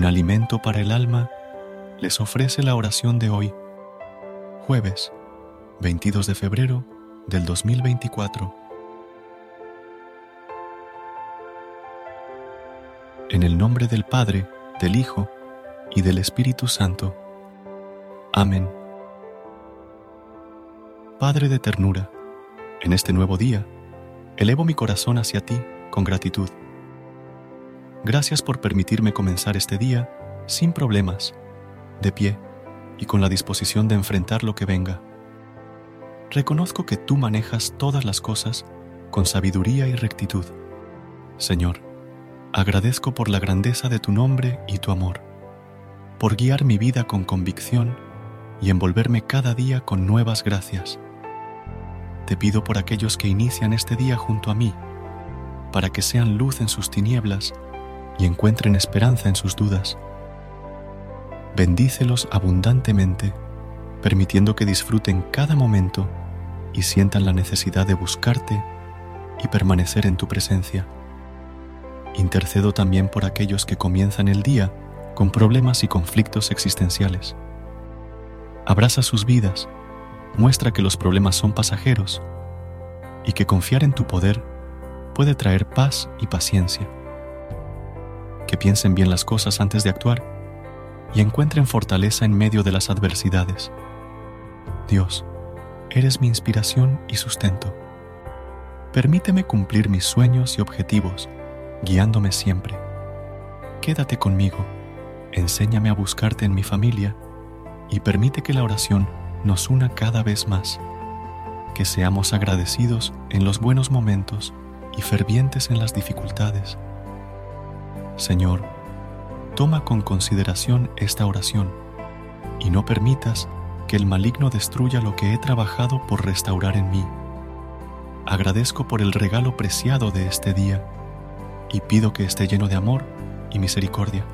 Un alimento para el alma les ofrece la oración de hoy, jueves 22 de febrero del 2024. En el nombre del Padre, del Hijo y del Espíritu Santo. Amén. Padre de ternura, en este nuevo día, elevo mi corazón hacia ti con gratitud. Gracias por permitirme comenzar este día sin problemas, de pie y con la disposición de enfrentar lo que venga. Reconozco que tú manejas todas las cosas con sabiduría y rectitud. Señor, agradezco por la grandeza de tu nombre y tu amor, por guiar mi vida con convicción y envolverme cada día con nuevas gracias. Te pido por aquellos que inician este día junto a mí, para que sean luz en sus tinieblas y encuentren esperanza en sus dudas. Bendícelos abundantemente, permitiendo que disfruten cada momento y sientan la necesidad de buscarte y permanecer en tu presencia. Intercedo también por aquellos que comienzan el día con problemas y conflictos existenciales. Abraza sus vidas, muestra que los problemas son pasajeros y que confiar en tu poder puede traer paz y paciencia que piensen bien las cosas antes de actuar y encuentren fortaleza en medio de las adversidades. Dios, eres mi inspiración y sustento. Permíteme cumplir mis sueños y objetivos, guiándome siempre. Quédate conmigo, enséñame a buscarte en mi familia y permite que la oración nos una cada vez más, que seamos agradecidos en los buenos momentos y fervientes en las dificultades Señor, toma con consideración esta oración y no permitas que el maligno destruya lo que he trabajado por restaurar en mí. Agradezco por el regalo preciado de este día y pido que esté lleno de amor y misericordia.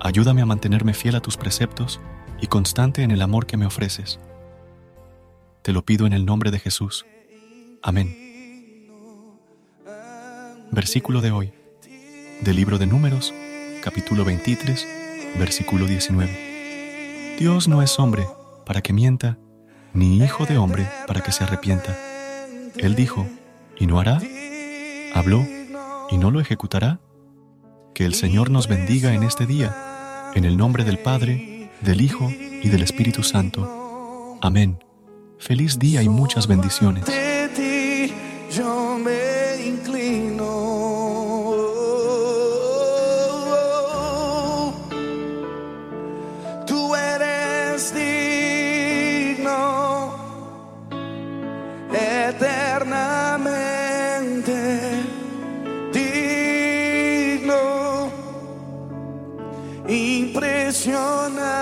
Ayúdame a mantenerme fiel a tus preceptos y constante en el amor que me ofreces. Te lo pido en el nombre de Jesús. Amén. Versículo de hoy del libro de Números, capítulo 23, versículo 19. Dios no es hombre para que mienta, ni hijo de hombre para que se arrepienta. Él dijo, y no hará, habló, y no lo ejecutará. Que el Señor nos bendiga en este día, en el nombre del Padre, del Hijo y del Espíritu Santo. Amén. Feliz día y muchas bendiciones. Impresionante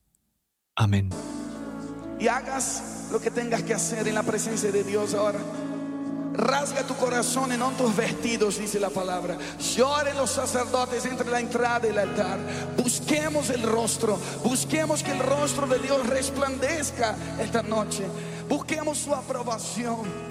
Amén. Y hagas lo que tengas que hacer en la presencia de Dios ahora. Rasga tu corazón y no tus vestidos, dice la palabra. Lloren los sacerdotes entre la entrada y el altar. Busquemos el rostro. Busquemos que el rostro de Dios resplandezca esta noche. Busquemos su aprobación.